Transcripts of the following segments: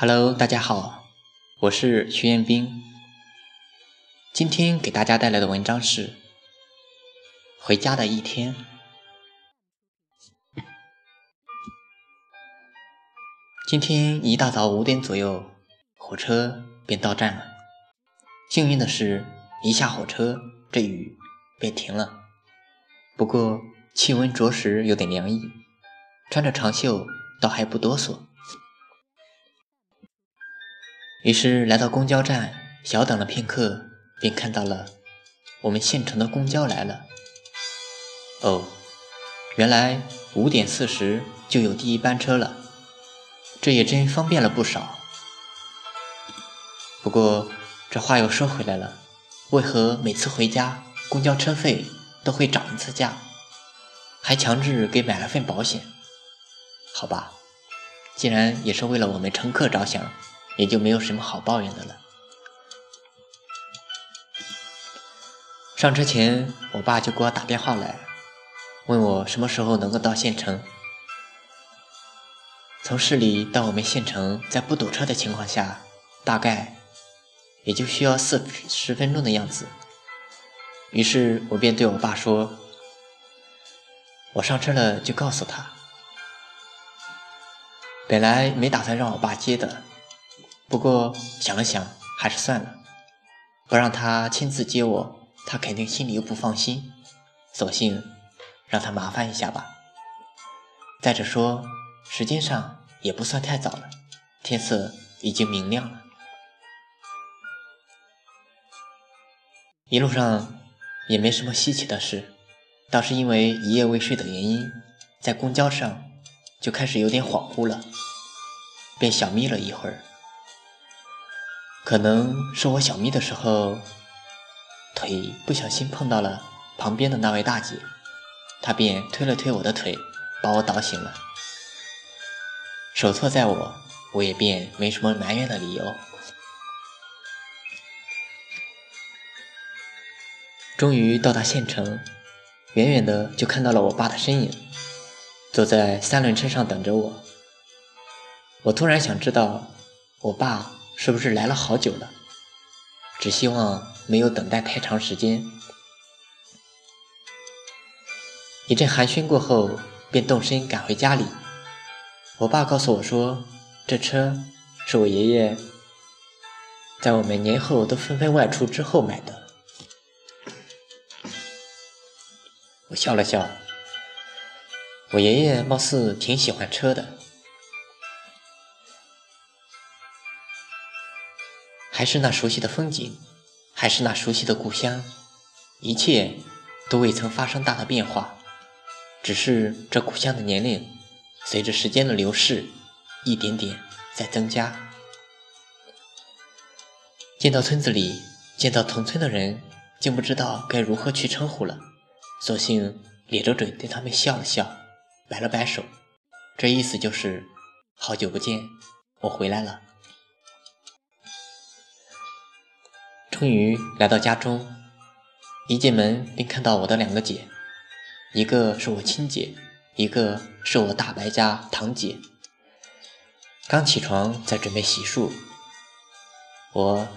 Hello，大家好，我是徐彦斌。今天给大家带来的文章是《回家的一天》。今天一大早五点左右，火车便到站了。幸运的是，一下火车，这雨便停了。不过气温着实有点凉意，穿着长袖倒还不哆嗦。于是来到公交站，小等了片刻，便看到了我们县城的公交来了。哦，原来五点四十就有第一班车了，这也真方便了不少。不过这话又说回来了，为何每次回家公交车费都会涨一次价，还强制给买了份保险？好吧，既然也是为了我们乘客着想。也就没有什么好抱怨的了。上车前，我爸就给我打电话来，问我什么时候能够到县城。从市里到我们县城，在不堵车的情况下，大概也就需要四十分钟的样子。于是我便对我爸说：“我上车了就告诉他。”本来没打算让我爸接的。不过想了想，还是算了，不让他亲自接我，他肯定心里又不放心，索性让他麻烦一下吧。再者说，时间上也不算太早了，天色已经明亮了。一路上也没什么稀奇的事，倒是因为一夜未睡的原因，在公交上就开始有点恍惚了，便小眯了一会儿。可能是我小眯的时候，腿不小心碰到了旁边的那位大姐，她便推了推我的腿，把我倒醒了。手错在我，我也便没什么埋怨的理由。终于到达县城，远远的就看到了我爸的身影，坐在三轮车上等着我。我突然想知道，我爸。是不是来了好久了？只希望没有等待太长时间。一阵寒暄过后，便动身赶回家里。我爸告诉我说，这车是我爷爷在我们年后都纷纷外出之后买的。我笑了笑，我爷爷貌似挺喜欢车的。还是那熟悉的风景，还是那熟悉的故乡，一切都未曾发生大的变化，只是这故乡的年龄随着时间的流逝，一点点在增加。见到村子里，见到同村的人，竟不知道该如何去称呼了，索性咧着嘴对他们笑了笑，摆了摆手，这意思就是好久不见，我回来了。终于来到家中，一进门便看到我的两个姐，一个是我亲姐，一个是我大伯家堂姐。刚起床，在准备洗漱，我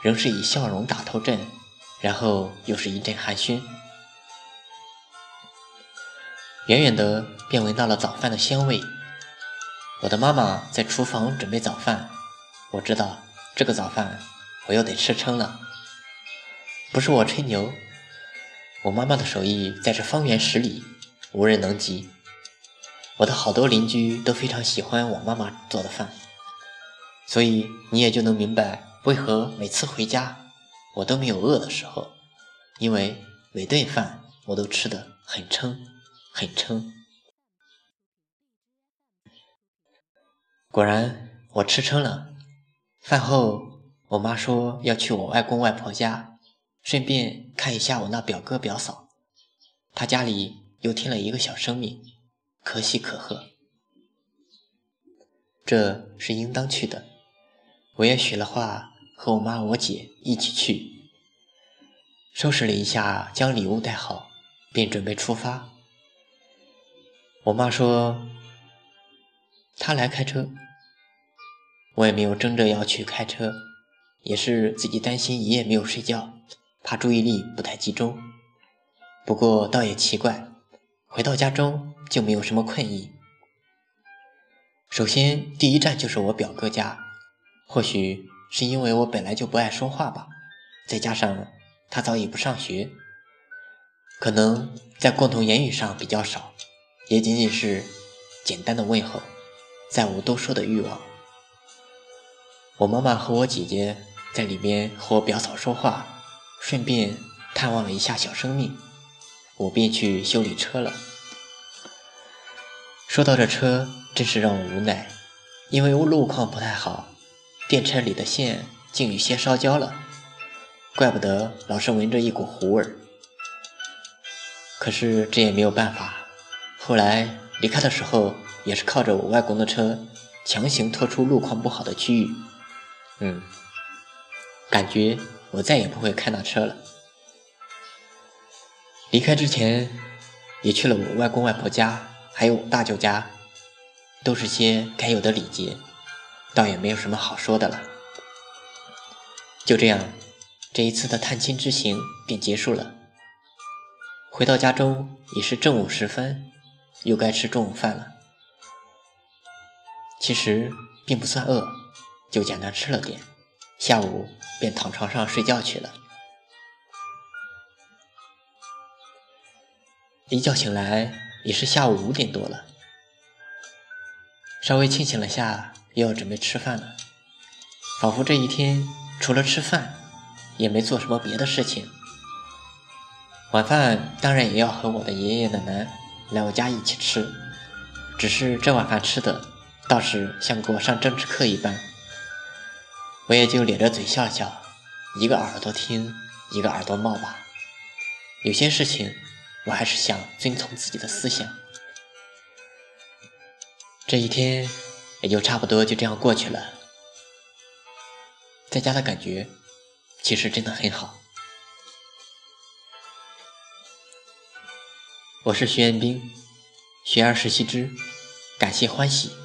仍是以笑容打头阵，然后又是一阵寒暄。远远的便闻到了早饭的香味，我的妈妈在厨房准备早饭，我知道这个早饭。我又得吃撑了，不是我吹牛，我妈妈的手艺在这方圆十里无人能及。我的好多邻居都非常喜欢我妈妈做的饭，所以你也就能明白为何每次回家我都没有饿的时候，因为每顿饭我都吃得很撑，很撑。果然，我吃撑了，饭后。我妈说要去我外公外婆家，顺便看一下我那表哥表嫂。他家里又添了一个小生命，可喜可贺。这是应当去的，我也许了话，和我妈我姐一起去。收拾了一下，将礼物带好，便准备出发。我妈说她来开车，我也没有争着要去开车，也是自己担心一夜没有睡觉，怕注意力不太集中。不过倒也奇怪，回到家中就没有什么困意。首先，第一站就是我表哥家，或许是因为我本来就不爱说话吧，再加上他早已不上学，可能在共同言语上比较少，也仅仅是简单的问候，再无多说的欲望。我妈妈和我姐姐在里面和我表嫂说话，顺便探望了一下小生命。我便去修理车了。说到这车，真是让我无奈，因为路况不太好，电车里的线竟有些烧焦了，怪不得老是闻着一股糊味儿。可是这也没有办法，后来离开的时候，也是靠着我外公的车，强行拖出路况不好的区域。嗯，感觉我再也不会开那车了。离开之前，也去了我外公外婆家，还有大舅家，都是些该有的礼节，倒也没有什么好说的了。就这样，这一次的探亲之行便结束了。回到家中已是正午时分，又该吃中午饭了。其实并不算饿，就简单吃了点，下午便躺床上睡觉去了。一觉醒来已是下午五点多了，稍微清醒了下，又要准备吃饭了。仿佛这一天除了吃饭，也没做什么别的事情。晚饭当然也要和我的爷爷奶奶来我家一起吃，只是这晚饭吃的倒是像给我上政治课一般，我也就咧着嘴笑笑，一个耳朵听，一个耳朵冒吧。有些事情。我还是想遵从自己的思想。这一天也就差不多就这样过去了。在家的感觉其实真的很好。我是徐彦斌，学而时习之，感谢欢喜。